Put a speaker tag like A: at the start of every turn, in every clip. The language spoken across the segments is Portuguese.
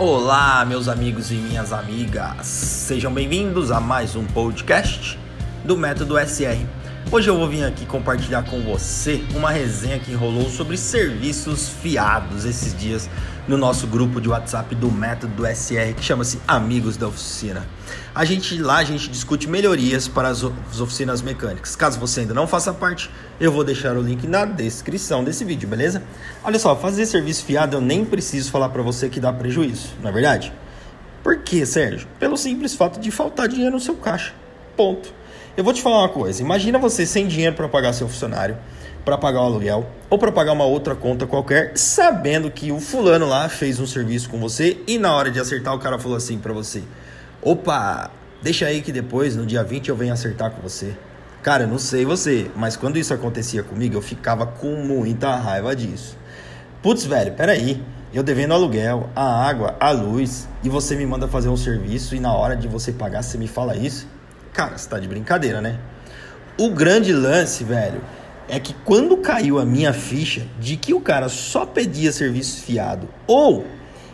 A: Olá, meus amigos e minhas amigas, sejam bem-vindos a mais um podcast do Método SR. Hoje eu vou vir aqui compartilhar com você uma resenha que rolou sobre serviços fiados esses dias no nosso grupo de WhatsApp do Método SR, que chama-se Amigos da Oficina. A gente lá a gente discute melhorias para as oficinas mecânicas. Caso você ainda não faça parte, eu vou deixar o link na descrição desse vídeo, beleza? Olha só, fazer serviço fiado eu nem preciso falar para você que dá prejuízo, não é verdade? Por quê, Sérgio? Pelo simples fato de faltar dinheiro no seu caixa. Ponto. Eu vou te falar uma coisa. Imagina você sem dinheiro para pagar seu funcionário, para pagar o aluguel ou para pagar uma outra conta qualquer, sabendo que o fulano lá fez um serviço com você e na hora de acertar o cara falou assim para você: "Opa, deixa aí que depois no dia 20 eu venho acertar com você". Cara, eu não sei você, mas quando isso acontecia comigo, eu ficava com muita raiva disso. Putz, velho, peraí. Eu devendo aluguel, a água, a luz, e você me manda fazer um serviço e na hora de você pagar você me fala isso? Cara, você tá de brincadeira, né? O grande lance, velho, é que quando caiu a minha ficha de que o cara só pedia serviço fiado ou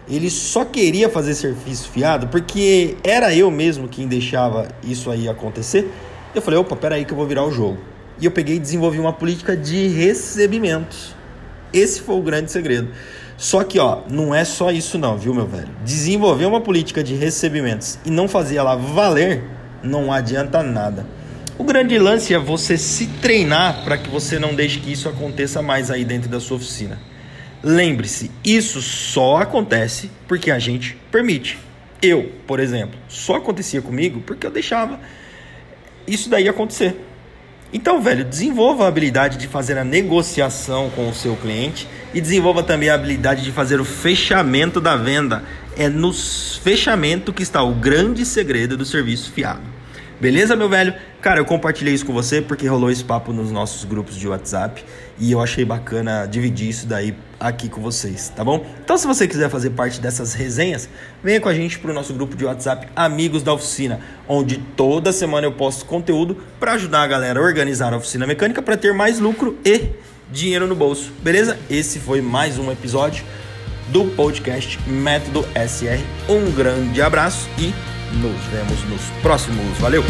A: ele só queria fazer serviço fiado porque era eu mesmo quem deixava isso aí acontecer, eu falei, opa, peraí que eu vou virar o jogo. E eu peguei e desenvolvi uma política de recebimentos. Esse foi o grande segredo. Só que, ó, não é só isso não, viu, meu velho? Desenvolver uma política de recebimentos e não fazer ela valer não adianta nada. O grande lance é você se treinar para que você não deixe que isso aconteça mais aí dentro da sua oficina. Lembre-se, isso só acontece porque a gente permite. Eu, por exemplo, só acontecia comigo porque eu deixava isso daí acontecer. Então, velho, desenvolva a habilidade de fazer a negociação com o seu cliente e desenvolva também a habilidade de fazer o fechamento da venda. É no fechamento que está o grande segredo do serviço fiado. Beleza, meu velho? Cara, eu compartilhei isso com você porque rolou esse papo nos nossos grupos de WhatsApp e eu achei bacana dividir isso daí aqui com vocês, tá bom? Então, se você quiser fazer parte dessas resenhas, venha com a gente pro nosso grupo de WhatsApp Amigos da Oficina, onde toda semana eu posto conteúdo para ajudar a galera a organizar a oficina mecânica para ter mais lucro e dinheiro no bolso, beleza? Esse foi mais um episódio do podcast Método SR. Um grande abraço e nos vemos nos próximos. Valeu!